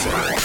Classic.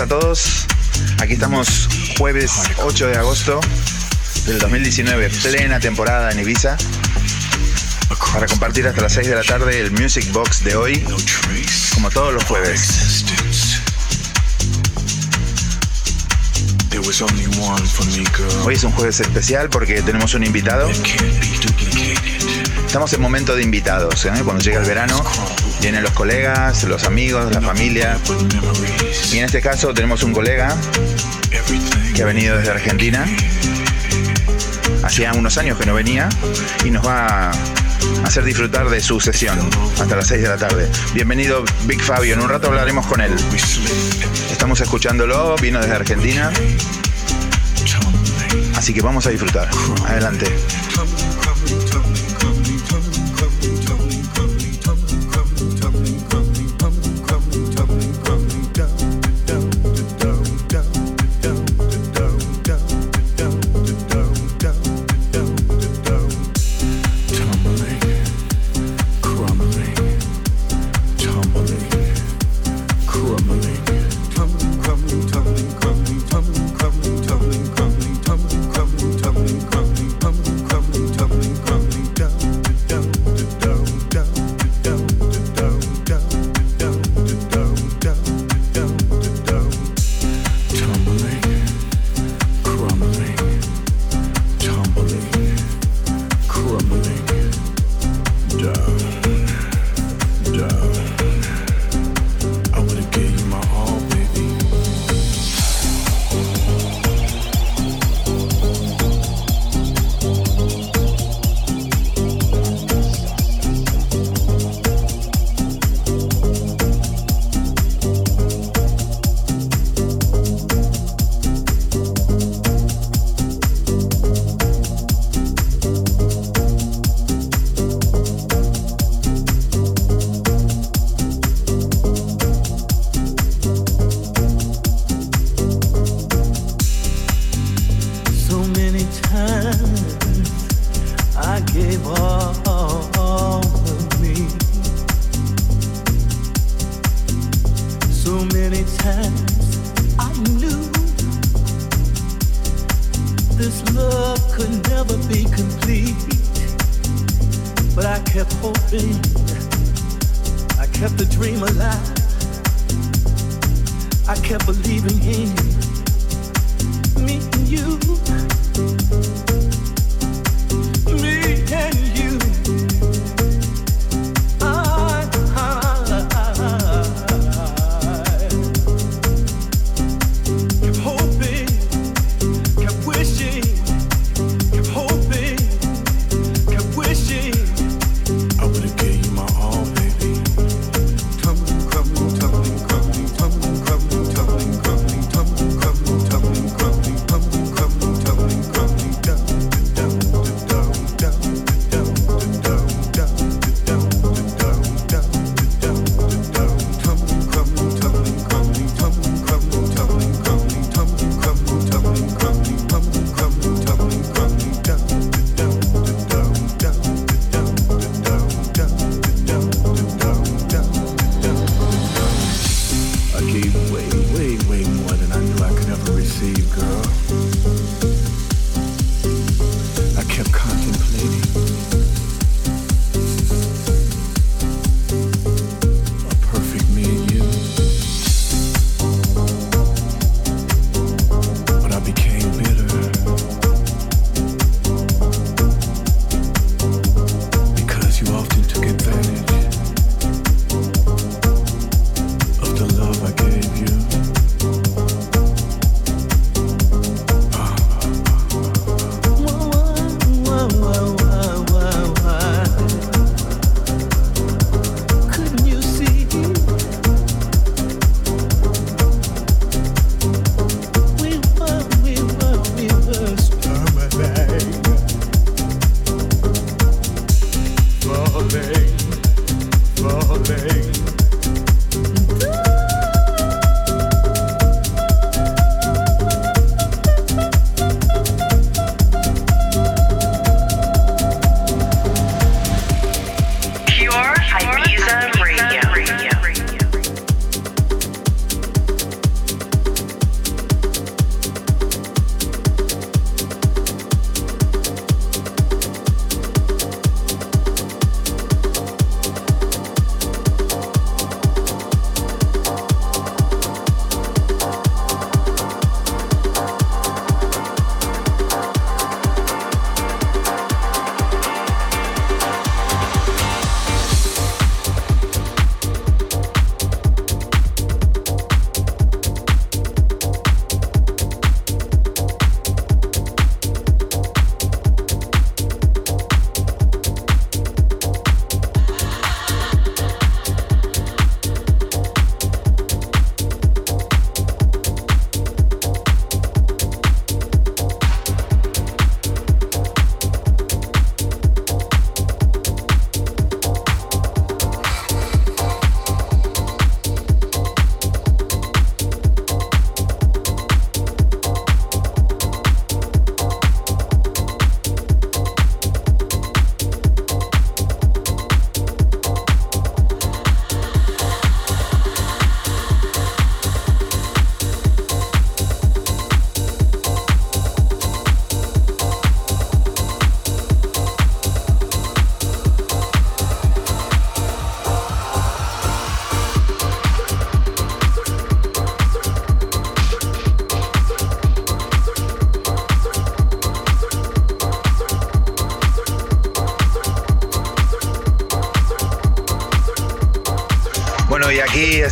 A todos. Aquí estamos jueves 8 de agosto del 2019, plena temporada en Ibiza. Para compartir hasta las 6 de la tarde el Music Box de hoy, como todos los jueves. Hoy es un jueves especial porque tenemos un invitado. Estamos en momento de invitados, ¿eh? cuando llega el verano Vienen los colegas, los amigos, la familia. Y en este caso tenemos un colega que ha venido desde Argentina. Hacía unos años que no venía y nos va a hacer disfrutar de su sesión hasta las 6 de la tarde. Bienvenido Big Fabio, en un rato hablaremos con él. Estamos escuchándolo, vino desde Argentina. Así que vamos a disfrutar. Adelante.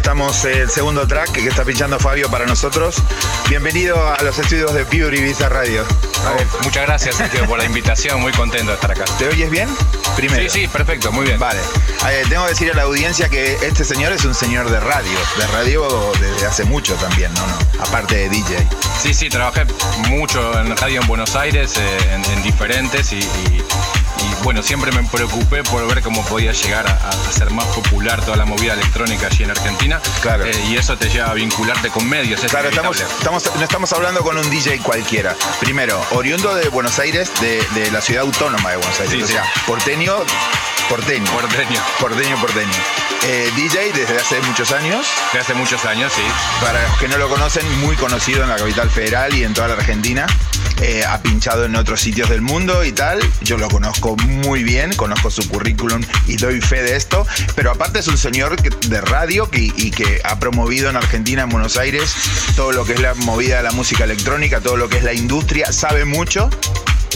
Estamos el segundo track que está pinchando Fabio para nosotros. Bienvenido a los estudios de Pure Ibiza Radio. muchas gracias, Sergio, por la invitación. Muy contento de estar acá. ¿Te oyes bien? Primero. Sí, sí, perfecto, muy bien. Vale. tengo que decir a la audiencia que este señor es un señor de radio. De radio desde hace mucho también, ¿no? no aparte de DJ. Sí, sí, trabajé mucho en radio en Buenos Aires, eh, en, diferentes y bueno, siempre me preocupé por ver cómo podía llegar a, ser más popular toda la movida electrónica allí en Argentina. Claro. Eh, y eso te lleva a vincularte con medios. claro, estamos, no estamos hablando con un DJ cualquiera. Primero, oriundo de Buenos Aires, de, la ciudad autónoma de Buenos Aires. o sea, porteño, porteño. Porteño. Porteño, porteño. Eh, DJ desde hace muchos años. Desde hace muchos años, sí. Para los que no lo conocen, muy conocido en la capital federal y en toda la Argentina. Eh, ha pinchado en otros sitios del mundo y tal. Yo lo conozco muy bien, conozco su currículum y doy fe de esto. Pero aparte es un señor de radio y que ha promovido en Argentina, en Buenos Aires, todo lo que es la movida de la música electrónica, todo lo que es la industria. Sabe mucho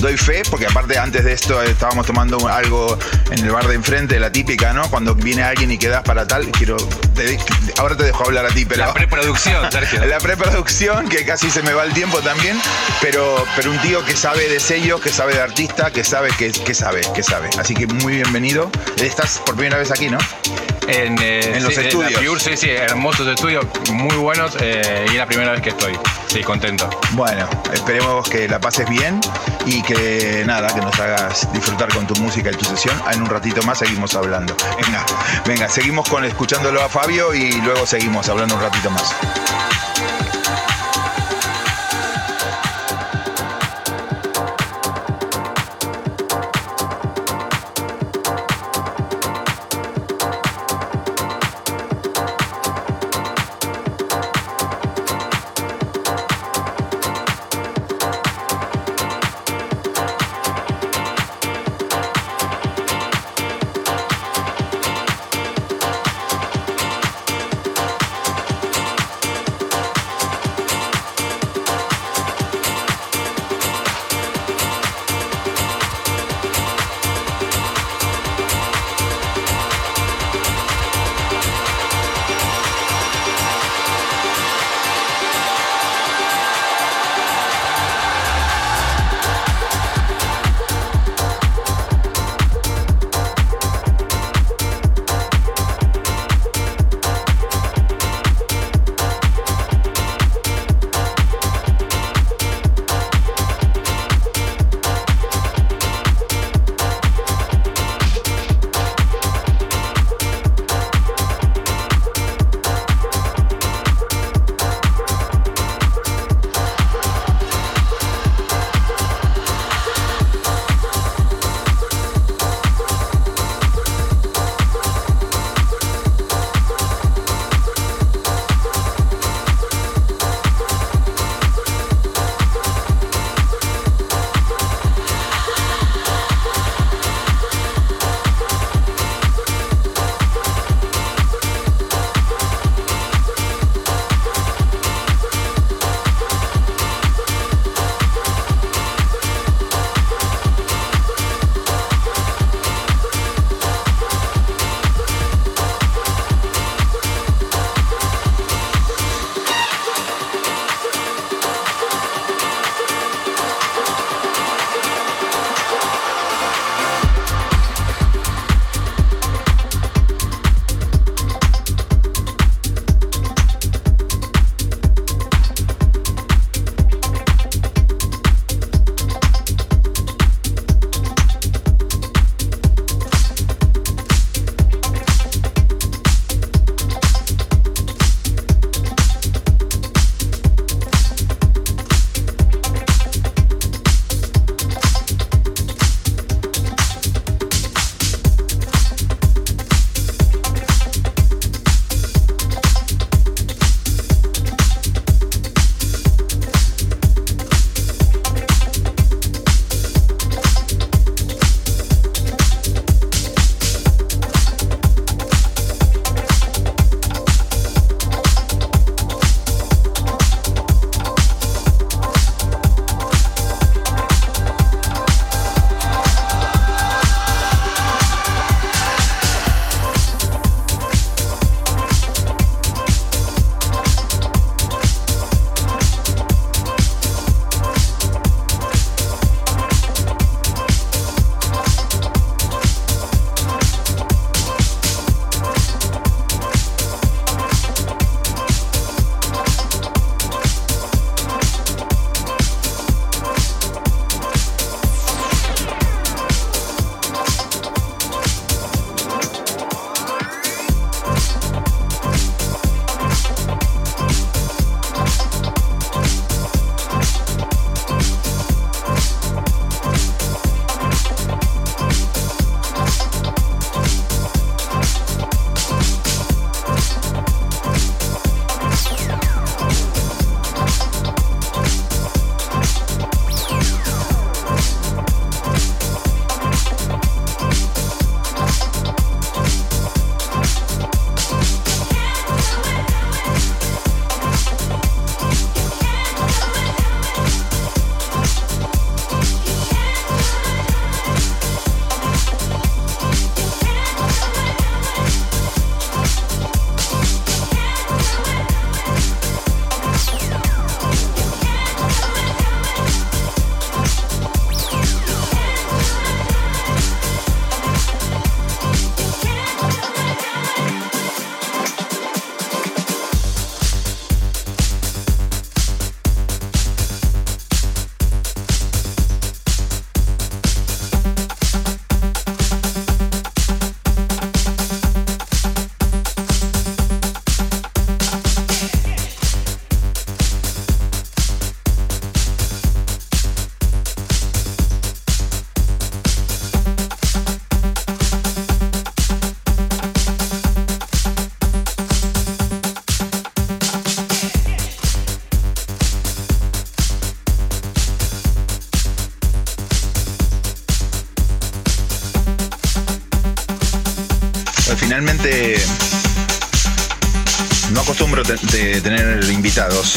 doy fe, porque aparte antes de esto estábamos tomando algo en el bar de enfrente, la típica, ¿no? Cuando viene alguien y quedas para tal, quiero. ahora te dejo hablar a ti, pero. La preproducción, Sergio. la preproducción, que casi se me va el tiempo también, pero, pero un tío que sabe de sellos, que sabe de artista, que sabe que, que sabe, que sabe. Así que muy bienvenido. Estás por primera vez aquí, ¿no? En, eh, los estudios. sí, sí, hermosos estudios, muy buenos eh, y es la primera vez que estoy. Sí, contento. Bueno, esperemos que la pases bien y que nada, que nos hagas disfrutar con tu música y tu sesión. En un ratito más seguimos hablando. Venga, venga, seguimos con escuchándolo a Fabio y luego seguimos hablando un ratito más.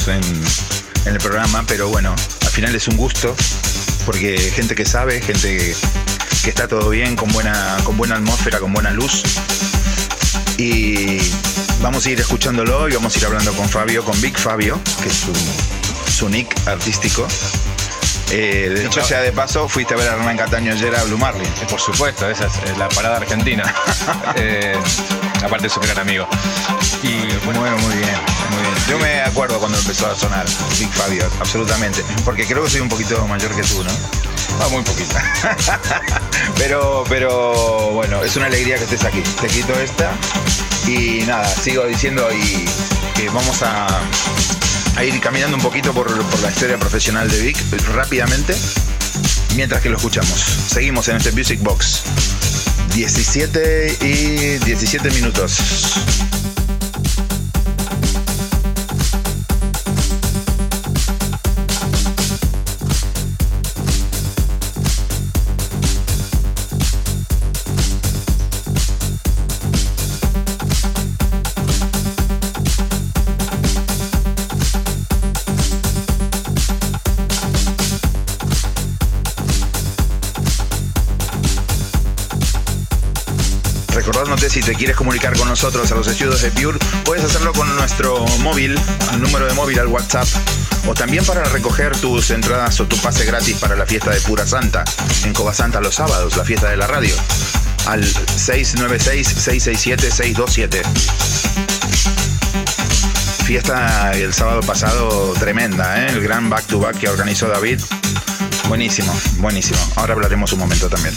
En, en el programa, pero bueno, al final es un gusto porque gente que sabe, gente que está todo bien, con buena, con buena atmósfera, con buena luz. Y vamos a ir escuchándolo y vamos a ir hablando con Fabio, con Big Fabio, que es su, nick artístico. Eh, de hecho, sea de paso, fuiste a ver a Hernán Cataño ayer a Blue Marlin. Por supuesto, esa es la parada argentina. Eh, aparte de su gran amigo. Y muy, muy muy bien. Yo me acuerdo cuando empezó a sonar Big Fabio, absolutamente. Porque creo que soy un poquito mayor que tú, ¿no? Ah, muy poquita. pero, pero bueno, es una alegría que estés aquí. Te quito esta y nada, sigo diciendo y que vamos a, ir caminando un poquito por, por la historia profesional de Vic rápidamente mientras que lo escuchamos. Seguimos en este Music Box. 17 y 17 minutos. Si te quieres comunicar con nosotros a los estudios de Pure, puedes hacerlo con nuestro móvil, el número de móvil al WhatsApp, o también para recoger tus entradas o tu pase gratis para la fiesta de Pura Santa, en Cova Santa los sábados, la fiesta de la radio, al 696-667-627 fiesta el sábado pasado tremenda, ¿eh? el gran back to back que organizó David. Buenísimo, buenísimo. Ahora hablaremos un momento también.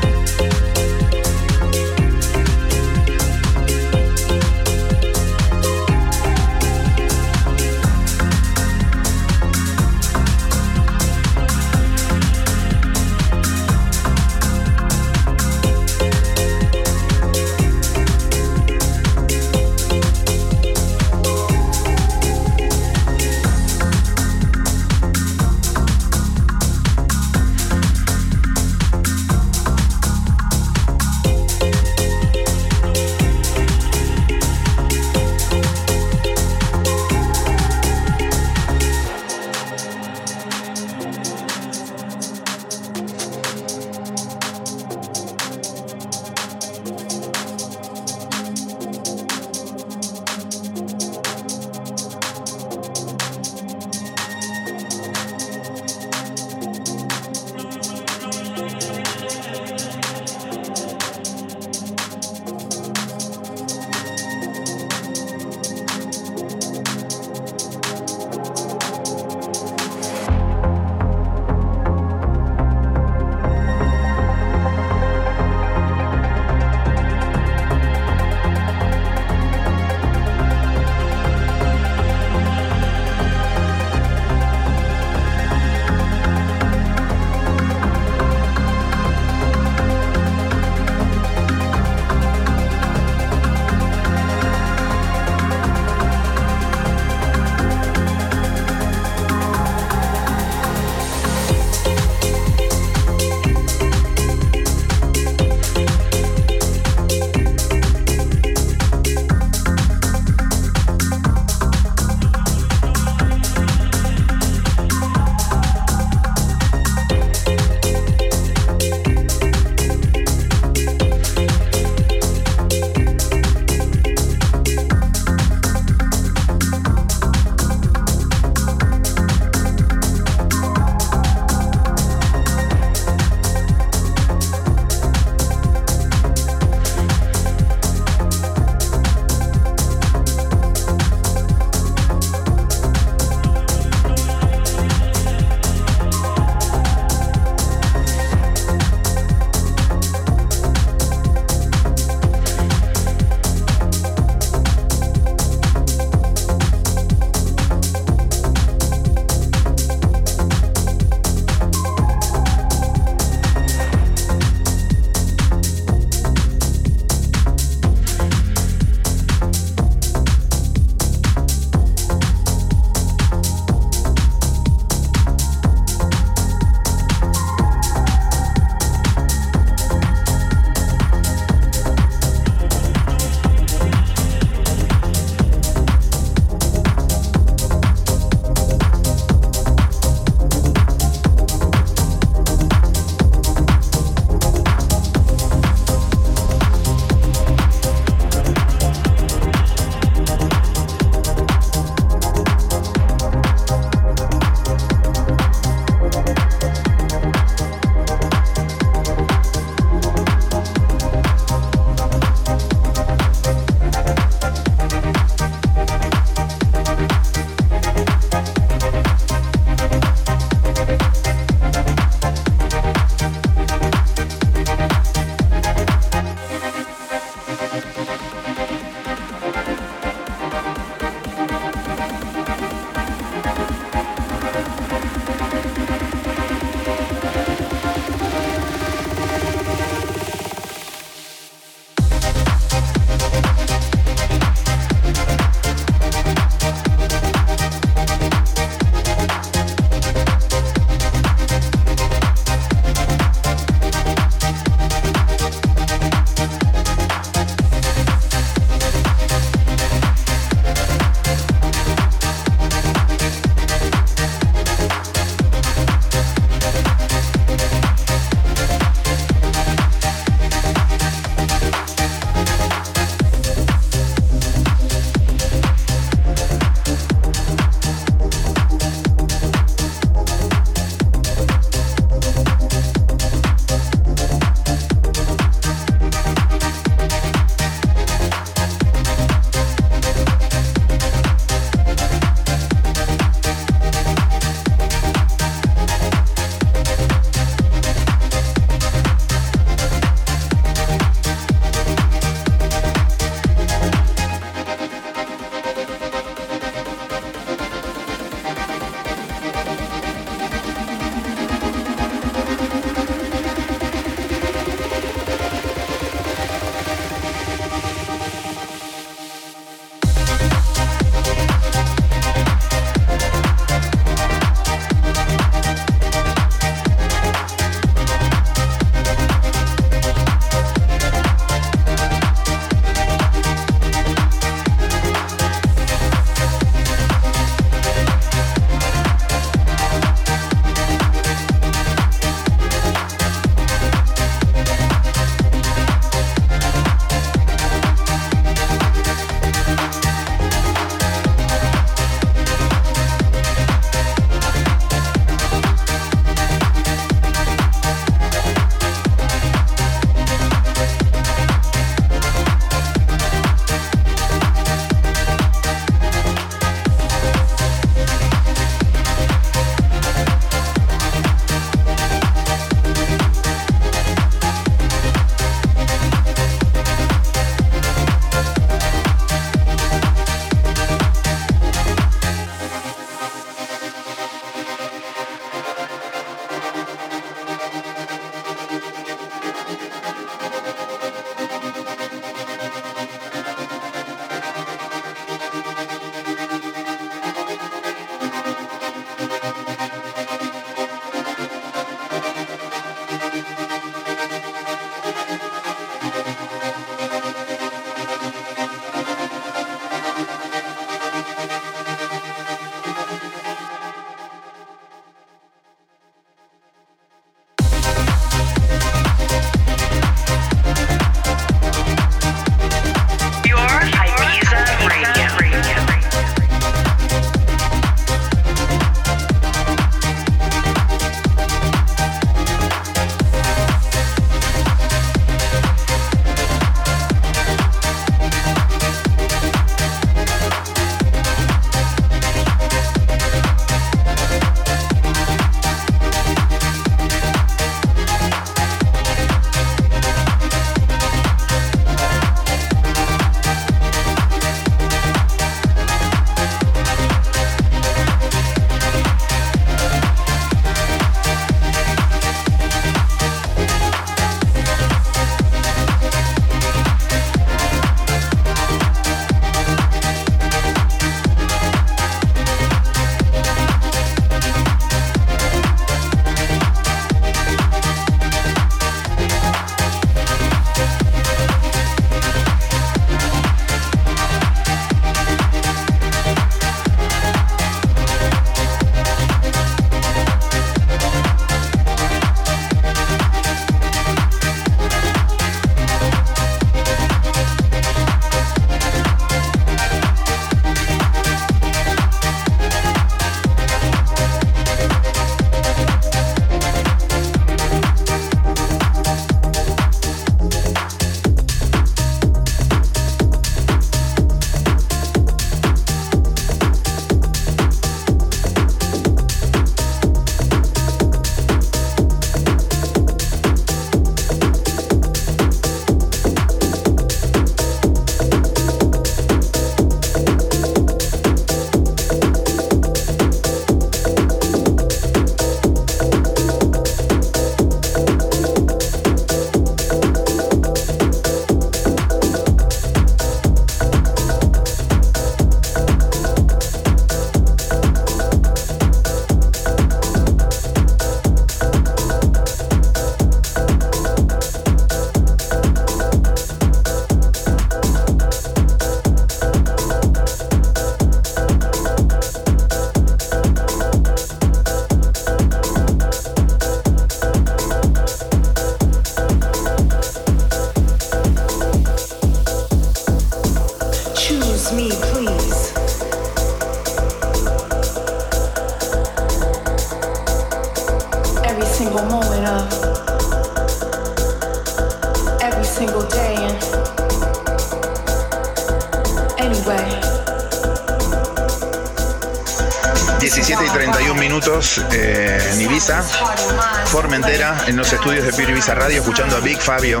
Formentera, en los estudios de Ibiza Radio, escuchando a Big Fabio,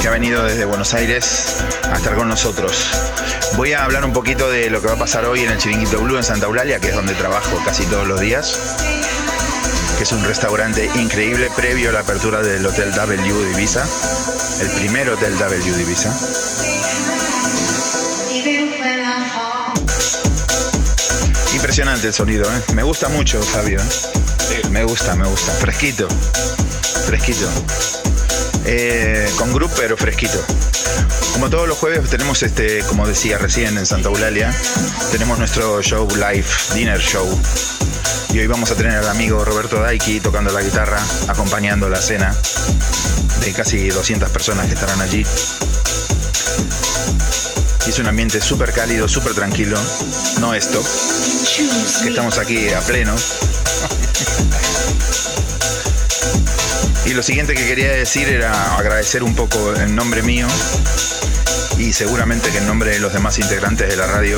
que ha venido desde Buenos Aires a estar con nosotros. Voy a hablar un poquito de lo que va a pasar hoy en el Chiringuito Blue en Santa Eulalia, que es donde trabajo casi todos los días que es un restaurante increíble previo a la apertura del Hotel W de Ibiza, el primer Hotel W de Ibiza. Impresionante el sonido, ¿eh? me gusta mucho Fabio, ¿eh? Me gusta, me gusta, fresquito, fresquito. Eh, con grupo pero fresquito. Como todos los jueves tenemos este, como decía recién en Santa Eulalia, tenemos nuestro show live, dinner show, y hoy vamos a tener al amigo Roberto Daiki tocando la guitarra, acompañando la cena de casi 200 personas que estarán allí. Y es un ambiente súper cálido, súper tranquilo. No esto, que estamos aquí a pleno. Y lo siguiente que quería decir era agradecer un poco en nombre mío y seguramente que en nombre de los demás integrantes de la radio,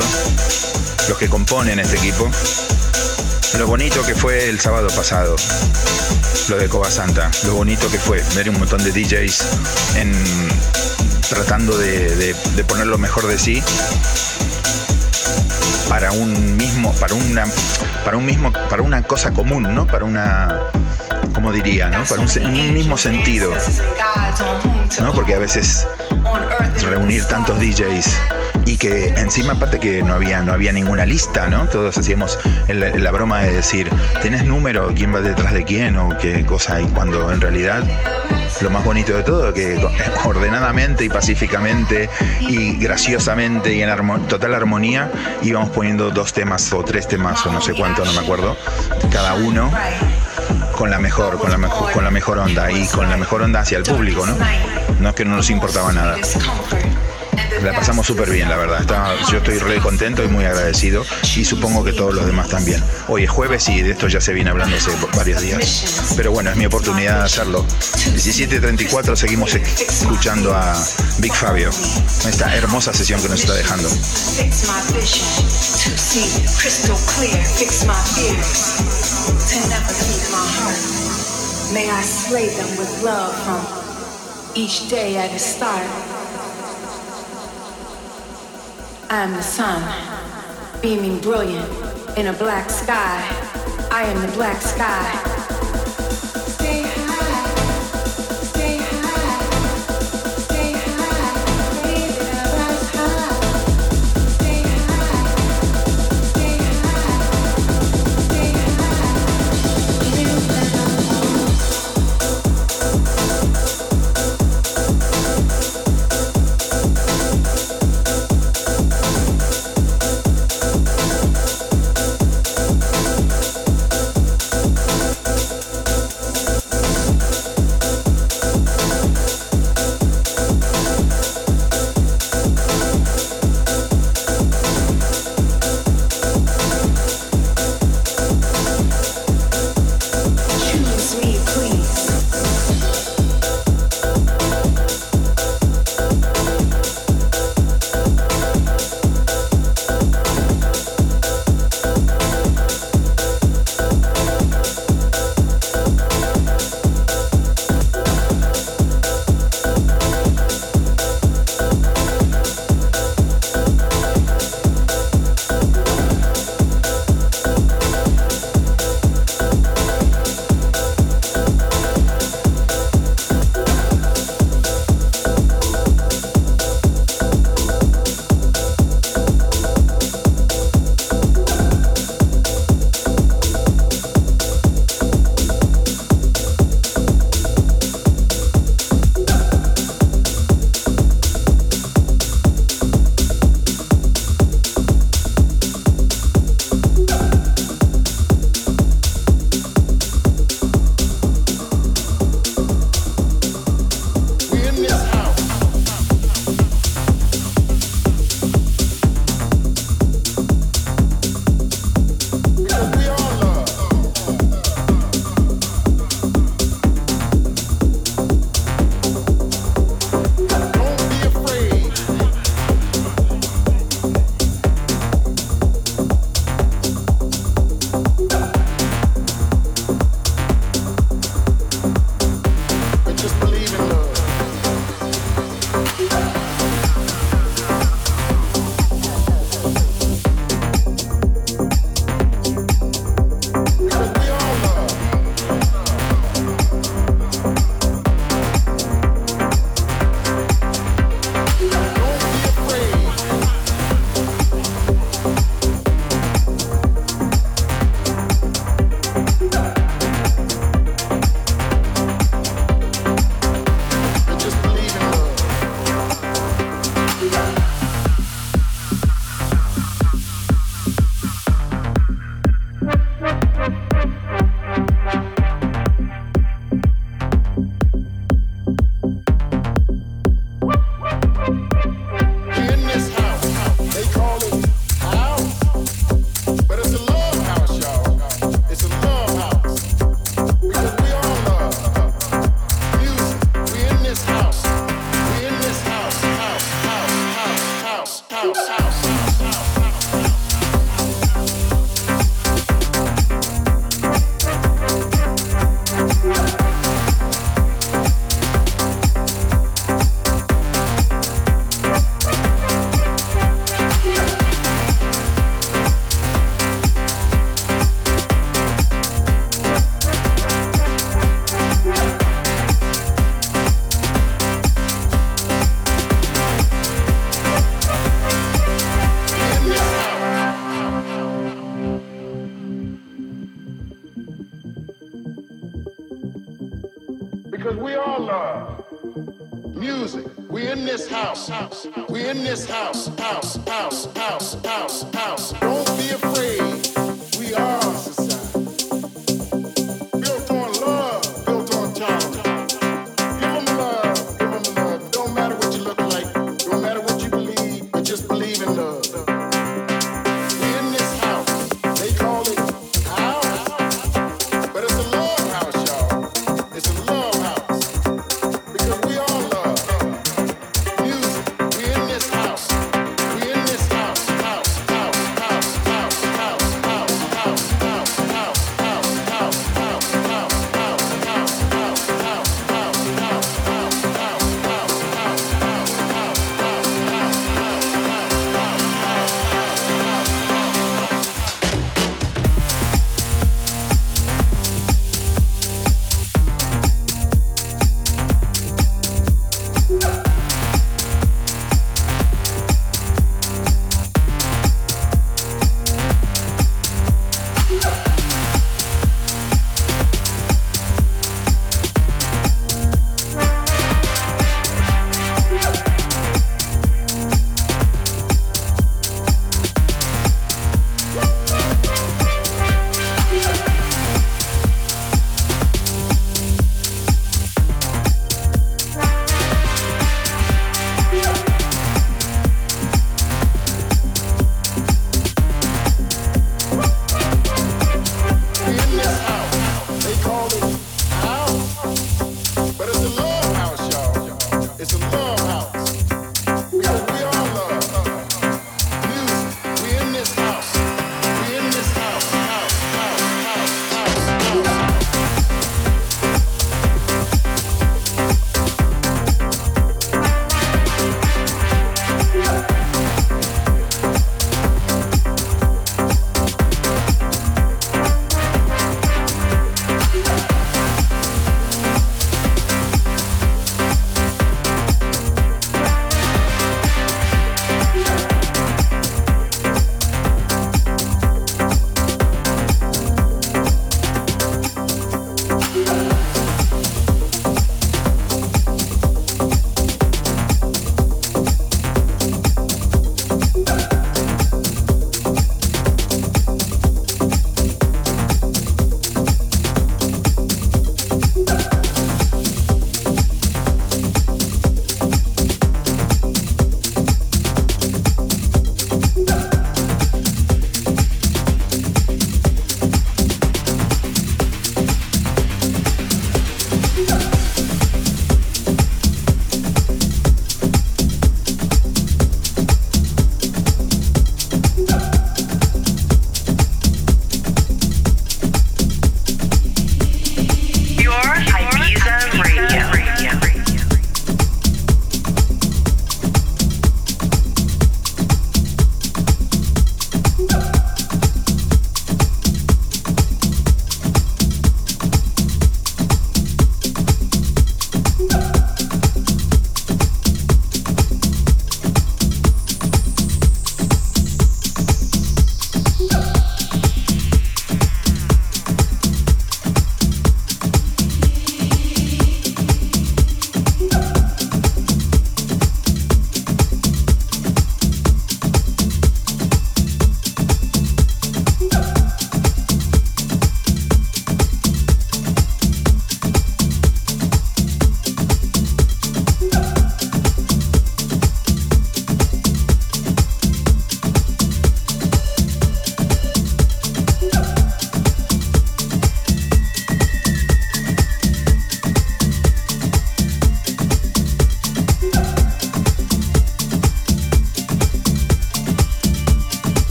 los que componen este equipo, lo bonito que fue el sábado pasado, lo de Cova Santa, lo bonito que fue ver un montón de DJs en, tratando de, poner lo mejor de sí para un mismo, para una, para un mismo, para una cosa común, ¿no? Para una, ¿cómo diría, no? Para un, mismo sentido, ¿no? Porque a veces reunir tantos DJs y que encima aparte que no había no había ninguna lista, ¿no? Todos hacíamos la, broma de decir, ¿tenés número? ¿Quién va detrás de quién? o qué cosa, y cuando en realidad lo más bonito de todo, que ordenadamente y pacíficamente y graciosamente y en total armonía íbamos poniendo dos temas o tres temas o no sé cuánto, no me acuerdo, cada uno con la mejor, con la mejor, con la mejor onda y con la mejor onda hacia el público, ¿no? No es que no nos importaba nada la pasamos súper bien, la verdad. yo estoy re contento y muy agradecido y supongo que todos los demás también. Hoy es jueves y de esto ya se viene hablando hace varios días. Pero bueno, es mi oportunidad de hacerlo. 17.34 seguimos escuchando a Big Fabio. Esta hermosa sesión que nos está dejando. May I slay them with love from each day at its start. I am the sun, beaming brilliant in a black sky. I am the black sky.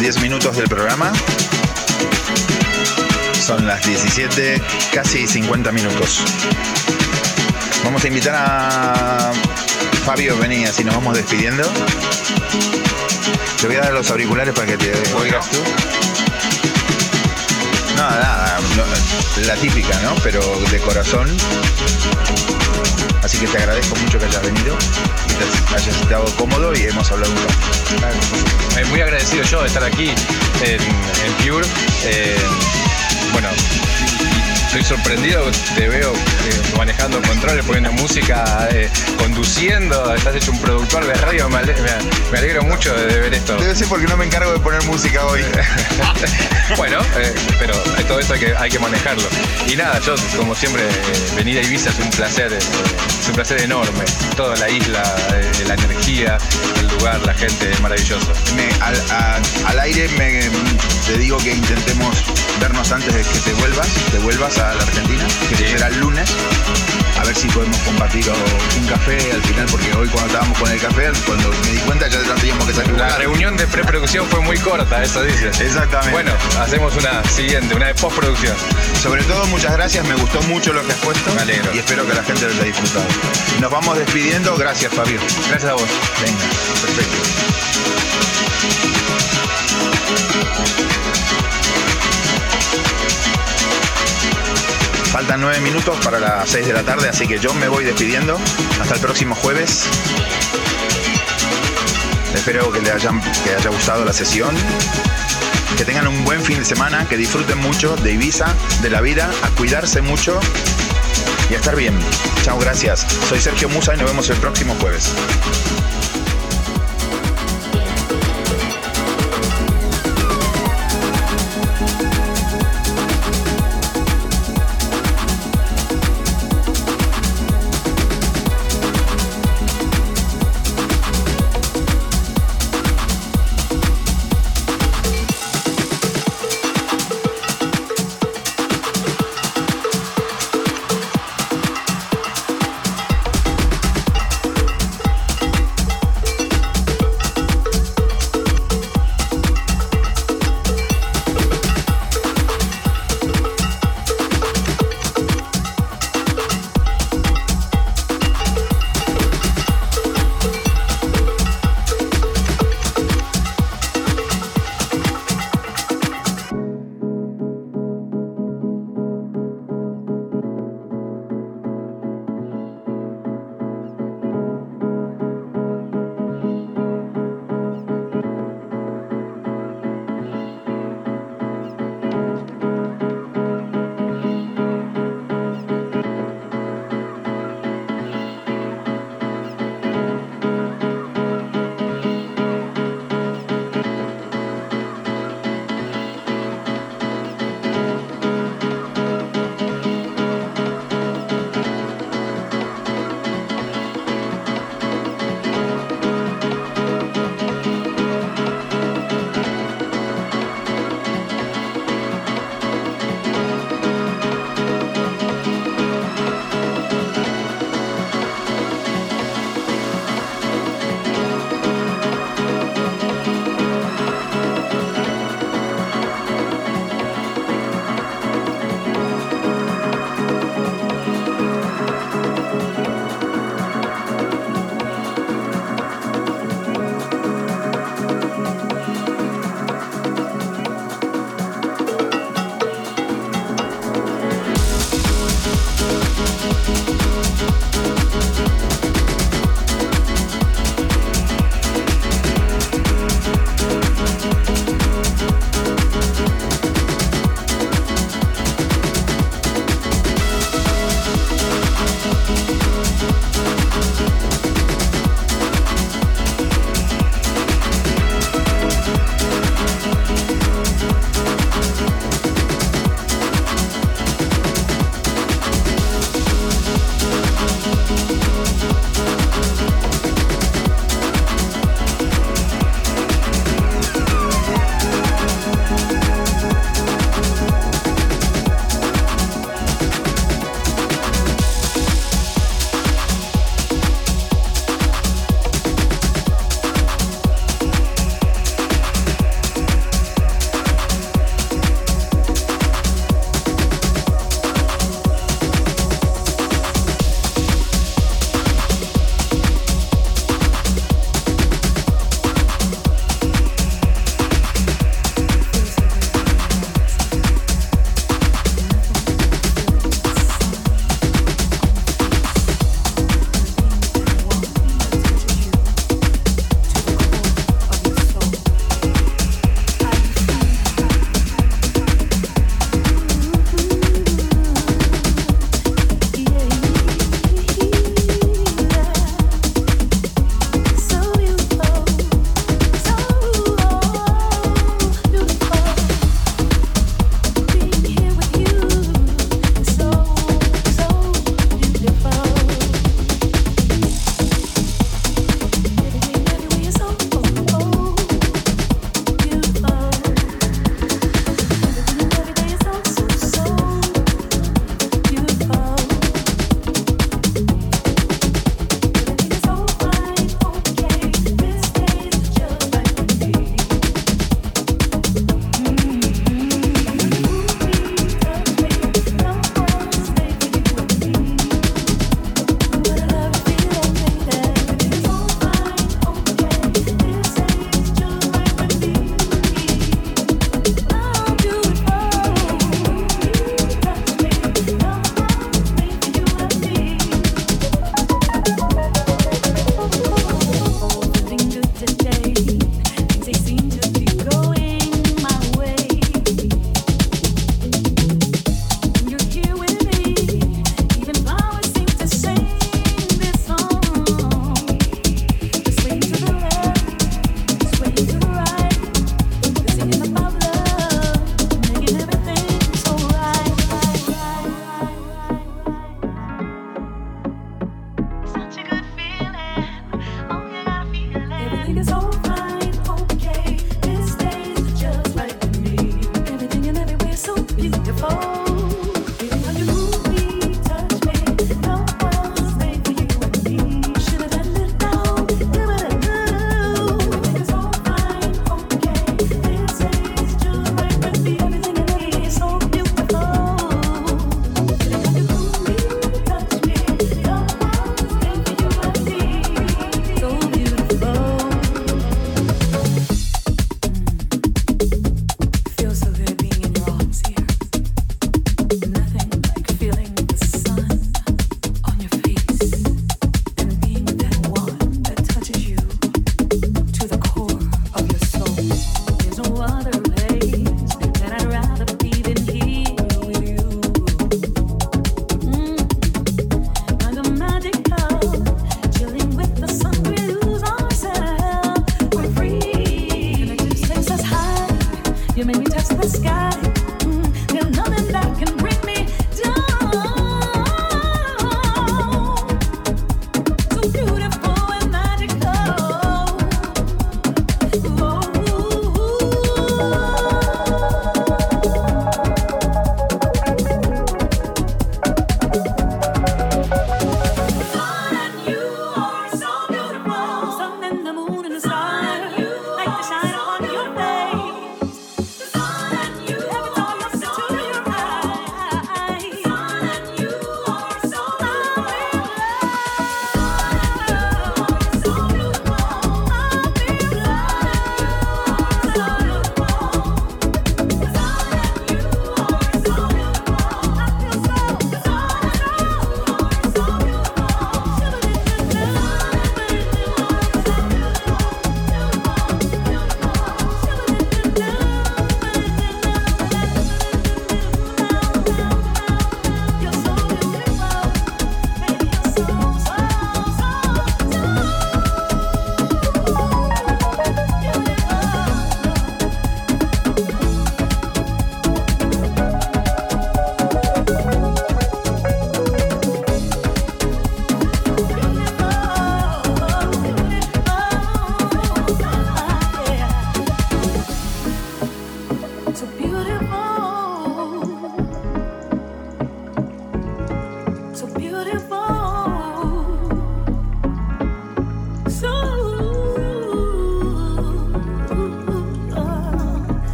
10 minutos del programa. Son las 17, casi 50 minutos. Vamos a invitar a Fabio, vení, así nos vamos despidiendo. Te voy a dar los auriculares para que te oigas tú. No, nada, no, la típica, ¿no? Pero de corazón. Así que te agradezco mucho que hayas venido, que te hayas estado cómodo y hemos hablado un rato. Eh, muy agradecido yo de estar aquí en, en Pure. Eh, bueno, estoy sorprendido, te veo eh, manejando controles, poniendo música, eh, conduciendo, estás hecho un productor de radio, me, ale- me- me alegro mucho de ver esto. Debe ser porque no me encargo de poner música hoy. bueno, eh, pero todo esto hay que, hay que manejarlo. Y nada, yo como siempre, eh, venir a Ibiza es un placer, eh, es un placer enorme. Toda la isla, la energía, el lugar, la gente, es maravilloso. Al aire me, te digo que intentemos vernos antes de que te vuelvas, te vuelvas a la Argentina, que Sí. será el lunes. A ver si podemos compartir un café al final, porque hoy cuando estábamos con el café, cuando me di cuenta ya no teníamos que salir. La reunión de preproducción fue muy corta, eso dices. Exactamente. Bueno, hacemos una siguiente, una de postproducción. Sobre todo, muchas gracias, me gustó mucho lo que has puesto. Me alegro. Y espero que la gente lo haya disfrutado. Nos vamos despidiendo, gracias Fabio. Gracias a vos. Venga, perfecto. Faltan nueve minutos para las seis de la tarde, así que yo me voy despidiendo. Hasta el próximo jueves. Espero que les hayan, que haya gustado la sesión. Que tengan un buen fin de semana, que disfruten mucho de Ibiza, de la vida, a cuidarse mucho y a estar bien. Chao, gracias. Soy Sergio Musa y nos vemos el próximo jueves.